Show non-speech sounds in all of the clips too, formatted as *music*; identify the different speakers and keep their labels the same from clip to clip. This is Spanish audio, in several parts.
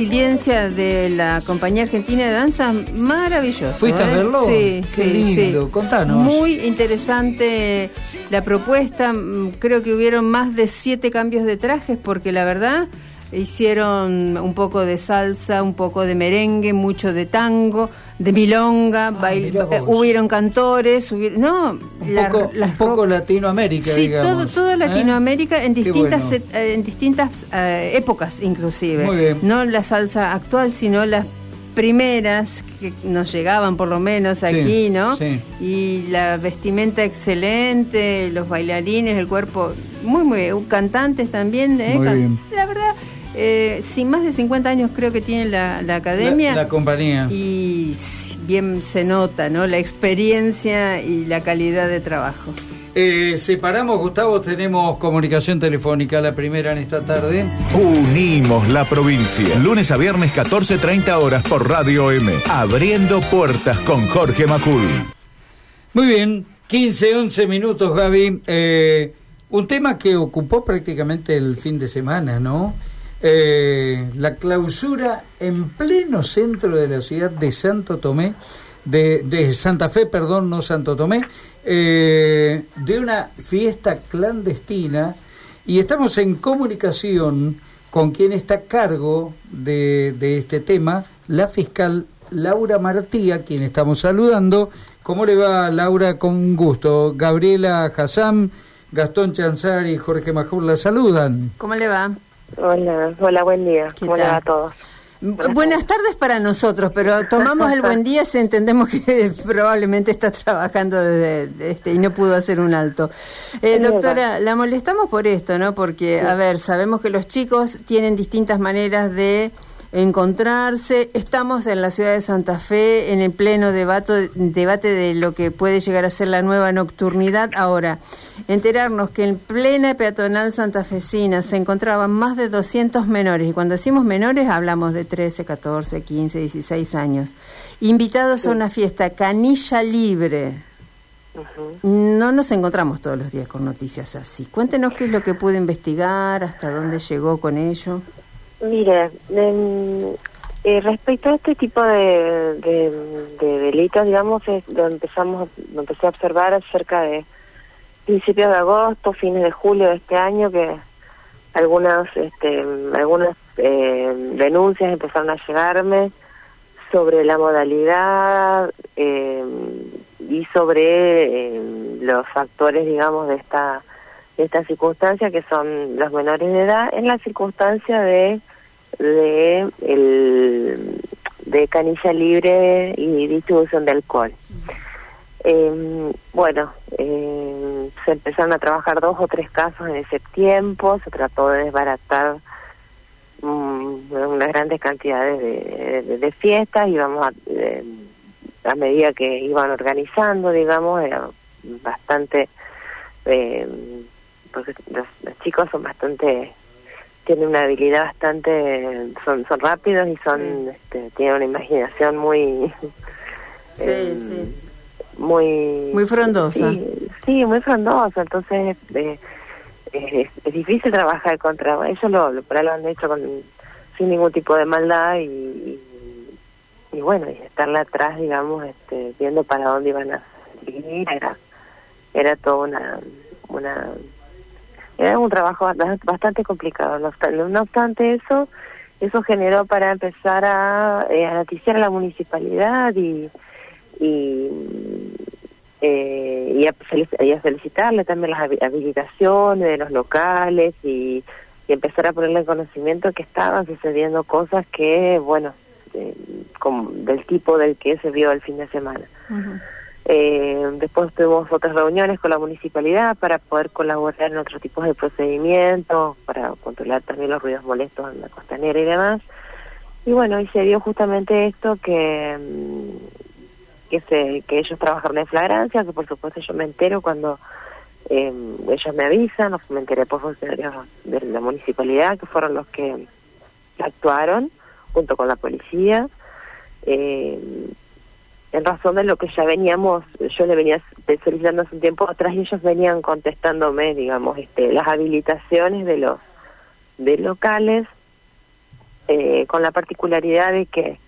Speaker 1: resiliencia de la compañía argentina de danza maravilloso.
Speaker 2: ¿Fuiste a
Speaker 1: ¿eh?
Speaker 2: verlo?
Speaker 1: Sí,
Speaker 2: Qué
Speaker 1: sí,
Speaker 2: lindo,
Speaker 1: sí.
Speaker 2: contanos.
Speaker 1: Muy interesante la propuesta. Mm, Creo que hubieron más de siete cambios de trajes porque la verdad hicieron un poco de salsa, un poco de merengue, mucho de tango, de milonga,
Speaker 2: vos.
Speaker 1: eh, hubieron cantores, hubieron, no,
Speaker 2: Un
Speaker 1: la-
Speaker 2: poco,
Speaker 1: las
Speaker 2: un poco
Speaker 1: ro-
Speaker 2: Latinoamérica,
Speaker 1: Sí,
Speaker 2: digamos.
Speaker 1: todo, toda
Speaker 2: ¿eh?
Speaker 1: Latinoamérica en distintas
Speaker 2: bueno.
Speaker 1: et- eh, en distintas eh, épocas inclusive.
Speaker 2: Muy bien.
Speaker 1: No la salsa actual, sino las primeras que nos llegaban por lo menos
Speaker 2: Sí,
Speaker 1: aquí, ¿no?
Speaker 2: sí.
Speaker 1: Y la vestimenta excelente, los bailarines, el cuerpo muy muy cantantes también, ¿eh?
Speaker 2: Muy bien.
Speaker 1: La verdad eh, sin más de 50 años creo que tiene la, la academia
Speaker 2: La, la compañía.
Speaker 1: y bien se nota, ¿no? La experiencia y la calidad de trabajo.
Speaker 2: Eh, separamos, Gustavo, tenemos comunicación telefónica, la primera en esta tarde.
Speaker 3: Unimos la provincia. Lunes a viernes 14.30 horas por Radio M. Abriendo puertas con Jorge Macul.
Speaker 2: Muy bien, 15, 11 minutos, Gaby. Eh, un tema que ocupó prácticamente el fin de semana, ¿no? Eh, la clausura en pleno centro de la ciudad de Santo Tomé, de, de Santa Fe, perdón, no Santo Tomé, eh, de una fiesta clandestina y estamos en comunicación con quien está a cargo de, de este tema, la fiscal Laura Martía, quien estamos saludando. ¿Cómo le va, Laura? Con gusto. Gabriela Hassan, Gastón Chanzar y Jorge Majur la saludan.
Speaker 1: ¿Cómo le va?
Speaker 4: Hola, hola, buen día.
Speaker 1: ¿Qué
Speaker 4: ¿Cómo le
Speaker 1: tal?
Speaker 4: va a todos?
Speaker 1: Bu- Buenas tardes para nosotros, pero tomamos el buen día si entendemos que *laughs* probablemente está trabajando desde de este, y no pudo hacer un alto. Eh, doctora, la molestamos por esto, ¿no? Porque, a ver, sabemos que los chicos tienen distintas maneras de encontrarse. Estamos en la ciudad de Santa Fe en el pleno debate, debate de lo que puede llegar a ser la nueva nocturnidad. Ahora, enterarnos que en plena peatonal santafesina se encontraban más de 200 menores, y cuando decimos menores hablamos de 13, 14, 15, 16 años, invitados a una fiesta canilla libre. No nos encontramos todos los días con noticias así. Cuéntenos qué es lo que pudo investigar, hasta dónde llegó con ello.
Speaker 4: Mire, em, eh, respecto a este tipo de, de, de delitos, digamos, es lo empezamos, lo empecé a observar cerca de principios de agosto, fines de julio de este año, que algunas, este, algunas eh, denuncias empezaron a llegarme sobre la modalidad eh, y sobre eh, los factores, digamos, de esta de esta circunstancia que son los menores de edad en la circunstancia de de el de canilla libre y distribución de alcohol. Eh, bueno, eh, se empezaron a trabajar dos o tres casos en ese tiempo, se trató de desbaratar mm, unas grandes cantidades de, de- fiestas, íbamos a, eh, a medida que iban organizando, digamos, era bastante, porque los, los chicos son bastante, tienen una habilidad bastante, son, son rápidos y son,
Speaker 1: Sí.
Speaker 4: este, tienen una imaginación muy,
Speaker 1: Sí,
Speaker 4: eh,
Speaker 1: sí.
Speaker 4: muy,
Speaker 1: Muy frondosa.
Speaker 4: Sí, sí, muy frondosa, entonces eh, es, es difícil trabajar contra ellos lo, lo lo han hecho con sin ningún tipo de maldad y, y, y bueno y estarle atrás digamos este viendo para dónde iban a seguir era era todo una una era un trabajo bast- bastante complicado no obstante, eso eso generó para empezar a, eh, a noticiar a la municipalidad y y eh, y, a felicitarle también las habi- habilitaciones de los locales y, y empezar a ponerle en conocimiento que estaban sucediendo cosas que, bueno, eh, del tipo del que se vio el fin de semana. Eh, después tuvimos otras reuniones con la municipalidad para poder colaborar en otros tipos de procedimientos, para controlar también los ruidos molestos en la costanera y demás. Y bueno, y se dio justamente esto que, mm, que, se, que ellos trabajaron en flagrancia, que por supuesto yo me entero cuando eh, ellos me avisan, o me enteré por funcionarios de la municipalidad, que fueron los que actuaron junto con la policía. Eh, en razón de lo que ya veníamos, yo le venía solicitando hace un tiempo atrás y ellos venían contestándome, digamos, este, las habilitaciones de los de locales eh, con la particularidad de que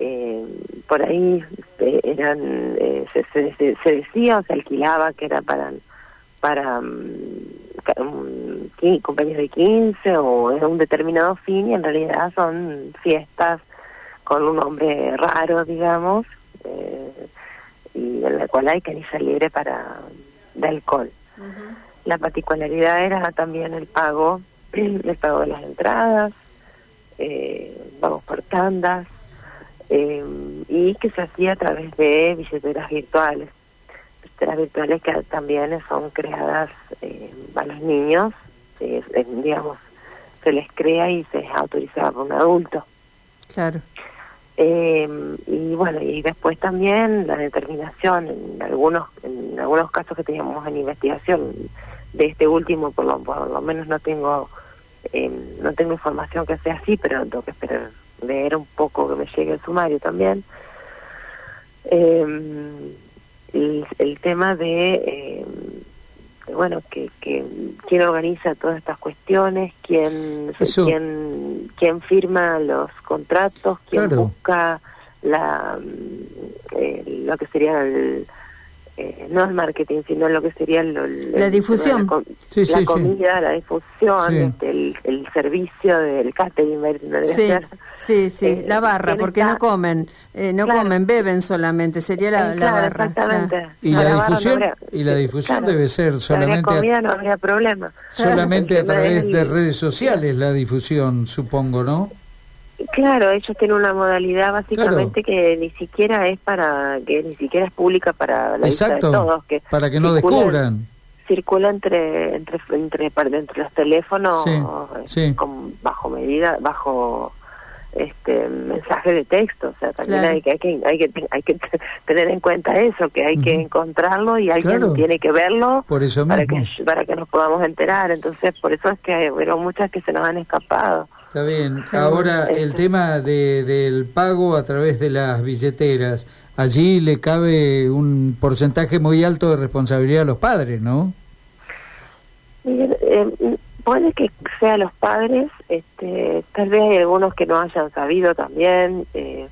Speaker 4: eh, por ahí eh, eran eh, se, se, se, decía o se alquilaba que era para para um, compañías de 15 o es un determinado fin y en realidad son fiestas con un nombre raro digamos eh, y en la cual hay caniza libre para de alcohol la particularidad era también el pago *clears throat* el pago de las entradas eh, vamos por tandas eh, y que se hacía a través de billeteras virtuales. Billeteras virtuales que también son creadas eh, a los niños, digamos, se les crea y se autoriza por un adulto.
Speaker 1: Claro.
Speaker 4: Eh, y bueno, y después también la determinación en algunos en algunos casos que teníamos en investigación de este último, por lo, menos no tengo eh, no tengo información que sea así, pero tengo que esperar leer un poco que me llegue el sumario también. Eh, el, el, tema de, de bueno, que, que quién organiza todas estas cuestiones, quién, quién, quién firma los contratos, quién
Speaker 2: Claro.
Speaker 4: busca la eh, lo que sería el eh, no el marketing, sino lo que sería lo- el-
Speaker 1: La difusión.
Speaker 4: la,
Speaker 2: Sí,
Speaker 4: la
Speaker 2: sí, sí.
Speaker 4: comida, la difusión,
Speaker 2: Sí.
Speaker 4: este, el, el servicio del catering debería
Speaker 1: Sí,
Speaker 4: ser.
Speaker 1: sí, sí,
Speaker 4: Eh,
Speaker 1: la barra,
Speaker 4: ¿quién
Speaker 1: porque
Speaker 4: está?
Speaker 1: no comen, eh, no
Speaker 4: Claro.
Speaker 1: comen, beben solamente, sería la,
Speaker 4: Eh,
Speaker 1: la
Speaker 4: claro,
Speaker 1: barra.
Speaker 4: Exactamente.
Speaker 1: claro.
Speaker 2: Y
Speaker 4: No,
Speaker 2: la
Speaker 4: barra
Speaker 2: difusión-
Speaker 4: habría-
Speaker 2: y la difusión
Speaker 4: claro.
Speaker 2: debe ser solamente a-
Speaker 4: comida no habría problema.
Speaker 2: Solamente a *laughs* través de redes sociales la difusión, supongo, ¿no?
Speaker 4: Claro, ellos tienen una modalidad básicamente que ni siquiera es para, que ni siquiera es pública para la vista
Speaker 2: Exacto,
Speaker 4: de todos. Que
Speaker 2: para que no
Speaker 4: circula-
Speaker 2: descubran.
Speaker 4: Circula entre, entre, entre, entre los teléfonos
Speaker 2: Sí, sí.
Speaker 4: con, bajo medida, bajo este mensaje de texto, o sea, también
Speaker 1: Claro.
Speaker 4: hay que hay que hay que hay que *laughs* tener en cuenta eso, que hay que encontrarlo y alguien
Speaker 2: Claro.
Speaker 4: tiene que verlo
Speaker 2: Por eso
Speaker 4: para
Speaker 2: mismo.
Speaker 4: que para que nos podamos enterar, entonces por eso es que hubo muchas que se nos han escapado.
Speaker 2: Está bien. Ahora, el
Speaker 4: Este.
Speaker 2: tema de, del pago a través de las billeteras, allí le cabe un porcentaje muy alto de responsabilidad a los padres, ¿no?
Speaker 4: Miguel, eh, puede que sean los padres, este, tal vez hay algunos que no hayan sabido también, eh,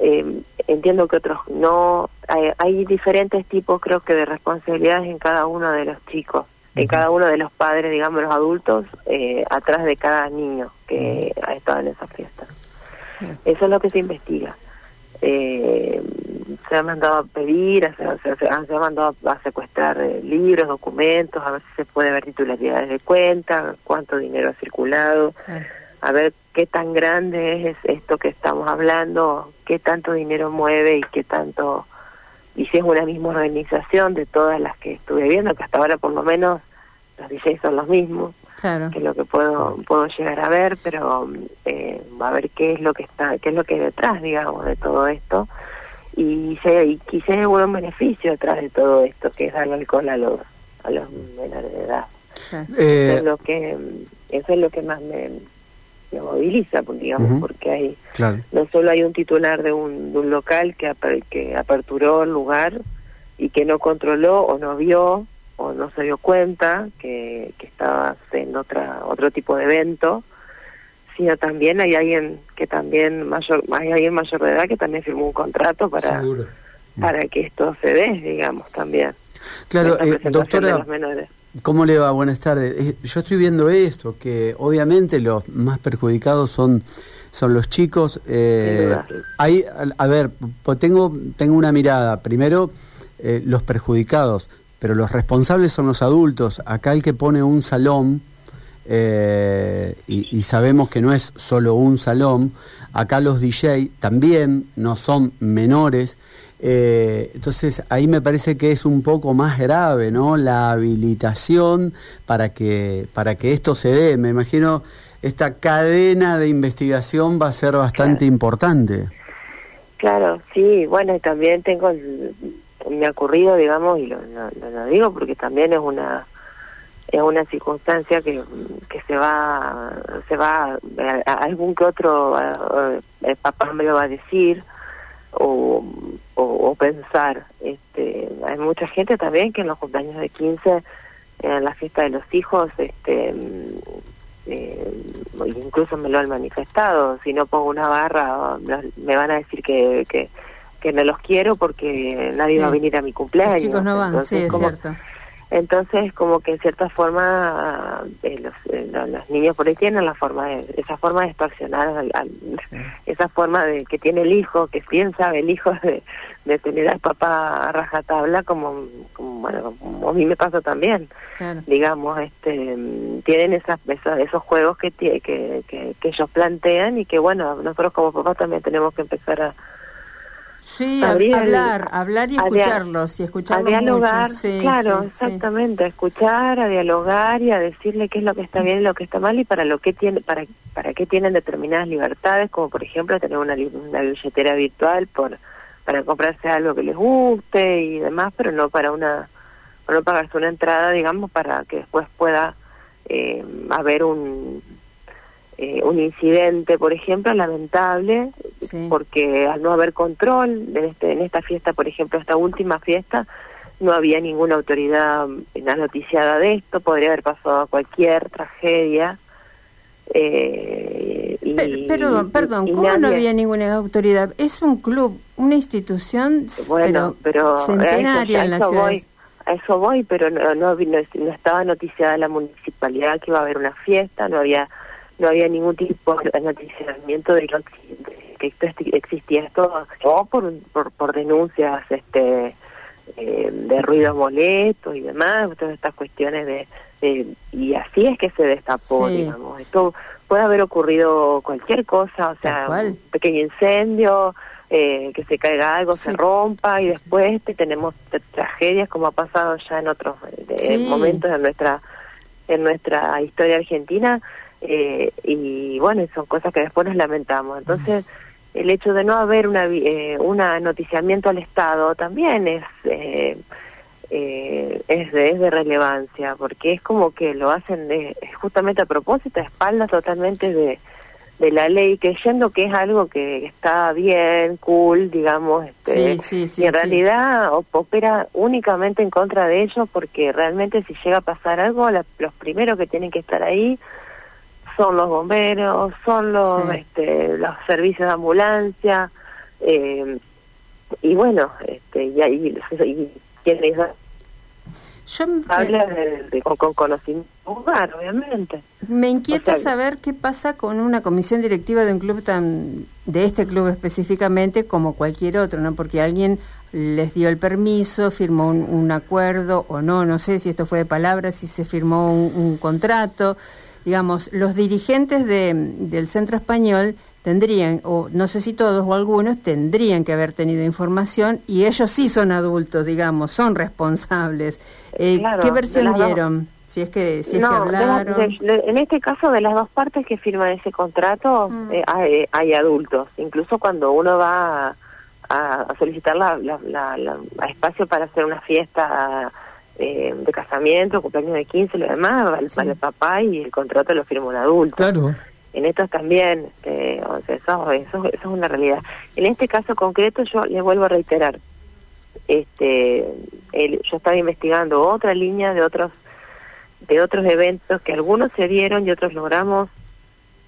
Speaker 4: eh, entiendo que otros no, hay, hay diferentes tipos creo que de responsabilidades en cada uno de los chicos,
Speaker 2: Ujú.
Speaker 4: cada uno de los padres, digamos los adultos, eh, atrás de cada niño que ha estado en esa fiesta. Eso es lo que se investiga. Eh, se ha mandado a pedir, se, se- se- se ha mandado a secuestrar eh, libros, documentos, a ver si se puede ver titularidades de cuenta, cuánto dinero ha circulado, a ver qué tan grande es esto que estamos hablando, qué tanto dinero mueve y qué tanto, y si es una misma organización de todas las que estuve viendo, que hasta ahora por lo menos los DJs son los mismos
Speaker 1: Claro.
Speaker 4: que es lo que puedo puedo llegar a ver pero eh, a ver qué es lo que está qué es lo que hay detrás digamos de todo esto y quizás hay un beneficio detrás de todo esto que es darle alcohol a los a los menores de edad
Speaker 1: claro.
Speaker 4: eso
Speaker 5: Eh,
Speaker 4: es lo que eso es lo que más me, me moviliza porque, digamos porque hay
Speaker 5: claro.
Speaker 4: no solo hay un titular de un, de un local que, aper- que aperturó el lugar y que no controló o no vio o no se dio cuenta que, que estaba en otra otro tipo de evento sino también hay alguien que también mayor hay alguien mayor de edad que también firmó un contrato para
Speaker 2: Seguro.
Speaker 4: para que esto se dé digamos también
Speaker 5: Claro, eh,
Speaker 4: de
Speaker 5: doctora,
Speaker 4: los menores
Speaker 5: ¿cómo le va? Buenas tardes. Eh, Yo estoy viendo esto, que obviamente los más perjudicados son son los chicos. eh, hay, a, a ver, tengo tengo una mirada. Primero, eh, los perjudicados, pero los responsables son los adultos. Acá el que pone un salón, eh, y, y sabemos que no es solo un salón, acá los DJ también no son menores. eh, entonces ahí me parece que es un poco más grave, ¿no? La habilitación para que para que esto se dé. Me imagino esta cadena de investigación va a ser bastante
Speaker 4: Claro.
Speaker 5: importante.
Speaker 4: Claro, sí, bueno, y también tengo, el- me ha ocurrido, digamos, y lo, lo- digo porque también es una es una circunstancia que, que se va, se va, a- algún que otro el papá me lo va a decir o, o, o pensar. Este, hay mucha gente también que en los cumpleaños de 15, en la fiesta de los hijos, este, mm, eh, incluso me lo han manifestado, si no pongo una barra me van a decir que, que, que no los quiero porque nadie va a venir a mi cumpleaños. Los
Speaker 1: chicos no van, sí, es cierto.
Speaker 4: Entonces, como que en cierta forma, eh, los, eh, los, niños por ahí tienen la forma de, esa forma de extorsionar, esa forma de que tiene el hijo, que piensa el hijo de, de tener al papá a rajatabla, como, como, bueno, como a mí me pasa también. Digamos, este, tienen esas, esos, juegos que, que, que, que ellos plantean y que, bueno, nosotros como papás también tenemos que empezar a
Speaker 1: Sí, hablar, hablar y escucharlos y escucharlos a dialogar,
Speaker 4: claro, exactamente, a escuchar, a dialogar y a decirle qué es lo que está bien y lo que está mal y para lo que tiene, para para qué tienen determinadas libertades, como por ejemplo tener una, una billetera virtual por para comprarse algo que les guste y demás, pero no para una no pagarse una entrada, digamos, para que después pueda eh, haber un eh, un incidente, por ejemplo, lamentable, porque al no haber control en, este, en esta fiesta, por ejemplo, esta última fiesta, no había ninguna autoridad noticiada de esto, podría haber pasado cualquier tragedia.
Speaker 1: Eh, perdón, perdón, ¿cómo no había ninguna autoridad? Es un club, una institución bueno, pero, centenaria en la ciudad.
Speaker 4: a eso voy, pero no, no, no, estaba noticiada la municipalidad que iba a haber una fiesta, no había no había ningún tipo de noticiamiento de que esto existía esto o por, por, por denuncias este eh, de ruido molesto y demás todas estas cuestiones de, y así es que se destapó digamos. Esto puede haber ocurrido cualquier cosa o sea un pequeño incendio eh, que se caiga algo, se rompa y después tenemos tragedias como ha pasado ya en otros eh, momentos de nuestra en nuestra historia argentina eh, y bueno, son cosas que después nos lamentamos. Entonces, el hecho de no haber una, eh, una noticiamiento al Estado también es, eh, eh, es, de, es de relevancia, porque es como que lo hacen de, justamente a propósito, a espaldas totalmente de, de la ley, creyendo que es algo que está bien, cool, digamos, este, y en realidad opera únicamente en contra de ellos, porque realmente si llega a pasar algo, los primeros que tienen que estar ahí son los bomberos, son los este, los servicios de ambulancia eh, y bueno, este y ahí y quienes yo habla de, con, conocimiento lugar, obviamente.
Speaker 1: Me inquieta saber qué pasa con una comisión directiva de un club tan de este club específicamente como cualquier otro, ¿no? Porque alguien les dio el permiso, firmó un, acuerdo o no, no sé si esto fue de palabras, si se firmó un contrato digamos, los dirigentes de, del centro español tendrían, o no sé si todos o algunos, tendrían que haber tenido información y ellos sí son adultos, digamos, son responsables. Eh, ¿Qué versión dieron? Si es que, si es que hablaron.
Speaker 4: en este caso, de las dos partes que firman ese contrato, mm. eh, hay, hay, adultos. Incluso cuando uno va a, a solicitar la, la, la, espacio para hacer una fiesta eh, de casamiento, cumpleaños de 15 y lo demás, para el papá y el contrato lo firma un adulto.
Speaker 2: Claro.
Speaker 4: En estos también, eh, eso, eso, es una realidad. En este caso concreto yo les vuelvo a reiterar, este yo estaba investigando otra línea de otros de otros eventos que algunos se dieron y otros logramos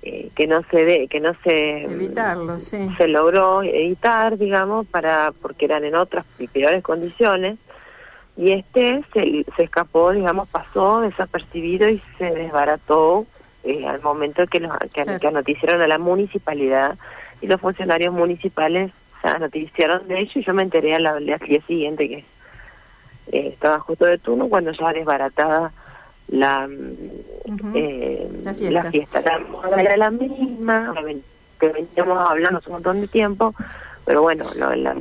Speaker 4: eh, que no se ve que no se
Speaker 1: evitarlo sí.
Speaker 4: se logró evitar digamos para porque eran en otras y peores condiciones y este se, se escapó, digamos, pasó desapercibido y se desbarató eh, al momento que, nos, que, a la municipalidad y los funcionarios municipales se noticiaron de ello y yo me enteré al, al día siguiente que eh, estaba justo de turno cuando ya desbaratada la, eh, la fiesta. La fiesta. era la misma, que veníamos hablando hace un montón de tiempo, pero bueno, lo, la,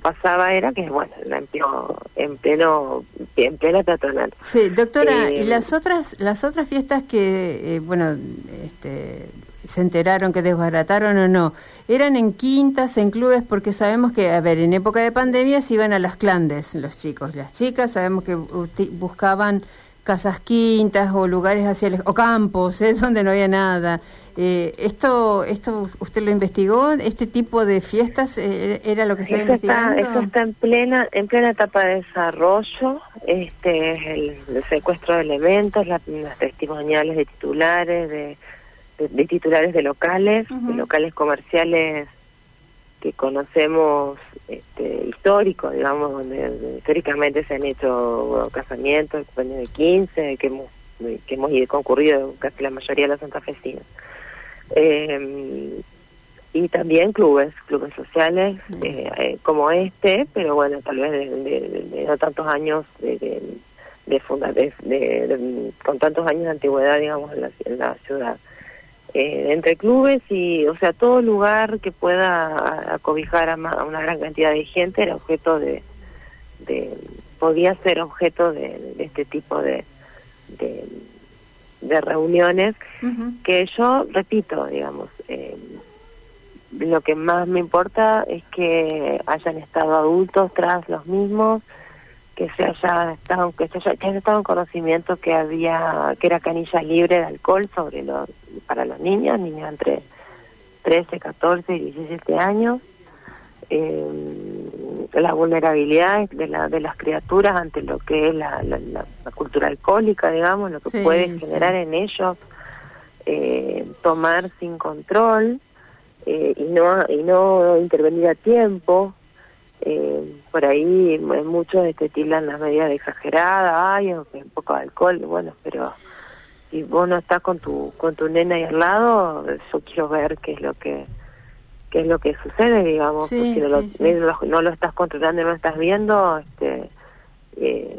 Speaker 4: pasaba era que, bueno, en pleno, en pleno, en plena peatonal.
Speaker 1: Sí, doctora, ¿y eh, las otras, las otras fiestas que, eh, bueno, este, se enteraron que desbarataron o no, eran en quintas, en clubes, porque sabemos que, a ver, en época de pandemia se iban a las clandes los chicos, las chicas, sabemos que buscaban casas quintas o lugares hacia el, o campos, ¿eh? *laughs* donde no había nada. Eh, esto, esto usted lo investigó, este tipo de fiestas eh, era lo que estaba investigando.
Speaker 4: Está, esto está en plena, en plena etapa de desarrollo, este, el, secuestro de elementos, las testimoniales de titulares, de, de, de titulares de locales, de locales comerciales que conocemos este, históricos, digamos, donde, históricamente se han hecho bueno, casamientos, cumpleaños de 15, que hemos, que hemos ido- concurrido casi la mayoría de los santafesinos. Eh, y también clubes, clubes sociales eh, eh, como este, pero bueno, tal vez de, de- de no tantos años de, de, funda- de- con tantos años de antigüedad, digamos, en la, en la ciudad. Eh, entre clubes y, o sea, todo lugar que pueda acobijar a, una gran cantidad de gente era objeto de, de podía ser objeto de, de este tipo de, de, de reuniones que yo repito, digamos, eh, lo que más me importa es que hayan estado adultos tras los mismos, que se haya estado, que se haya, que haya estado en conocimiento que había, que era canilla libre de alcohol sobre los, para los niños, niños entre 13, 14 y 17 años, eh, la vulnerabilidad de, la, de las criaturas ante lo que es la, la, la- la cultura alcohólica, digamos, lo que
Speaker 1: Sí,
Speaker 4: puede
Speaker 1: sí.
Speaker 4: generar en ellos eh, tomar sin control eh, y no y no intervenir a tiempo. Eh, por ahí muchos este, tildan las medidas exageradas, ay, un poco de alcohol, bueno, pero si vos no estás con tu con tu nena ahí al lado, yo quiero ver qué es lo que qué es lo que sucede, digamos,
Speaker 1: Sí,
Speaker 4: porque no, lo,
Speaker 1: sí, sí.
Speaker 4: no lo- no lo estás controlando, no lo estás viendo, este, eh, eh,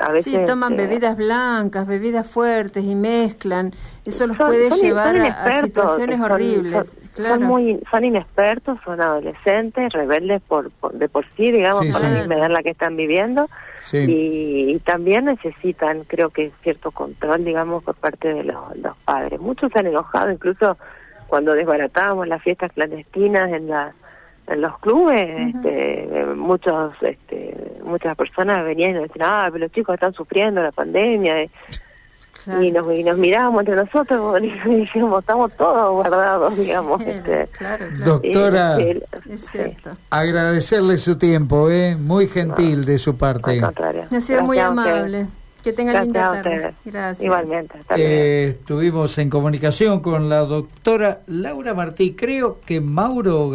Speaker 4: a veces
Speaker 1: Sí, toman
Speaker 4: eh,
Speaker 1: bebidas blancas, bebidas fuertes y mezclan. Eso los
Speaker 4: son-
Speaker 1: puede
Speaker 4: son-
Speaker 1: llevar
Speaker 4: son
Speaker 1: a- situaciones
Speaker 4: son-
Speaker 1: horribles.
Speaker 4: son-
Speaker 1: claro.
Speaker 4: Son muy, son inexpertos, son adolescentes, rebeldes por, por- de por sí, digamos,
Speaker 2: Sí,
Speaker 4: por
Speaker 2: sí.
Speaker 4: la misma edad en la que están viviendo.
Speaker 2: Sí.
Speaker 4: Y, y también necesitan, creo que, cierto control, digamos, por parte de los, los padres. Muchos se han enojado, incluso cuando desbaratábamos las fiestas clandestinas en la en los clubes, este, muchos, este, muchas personas venían y nos decían, ah, pero los chicos están sufriendo la pandemia, eh,
Speaker 1: Claro.
Speaker 4: y nos, y nos mirábamos entre nosotros *laughs* y dijimos, estamos todos guardados, digamos.
Speaker 1: Sí,
Speaker 4: este,
Speaker 1: claro, claro.
Speaker 2: Doctora,
Speaker 1: Es
Speaker 4: sí,
Speaker 1: cierto.
Speaker 2: agradecerle su tiempo, ¿eh? Muy gentil de su parte.
Speaker 4: al contrario.
Speaker 1: Ha sido muy amable. Que tenga
Speaker 4: Gracias
Speaker 1: linda tarde. Gracias.
Speaker 4: Igualmente.
Speaker 2: Eh, estuvimos en comunicación con la doctora Laura Martí. Creo que Mauro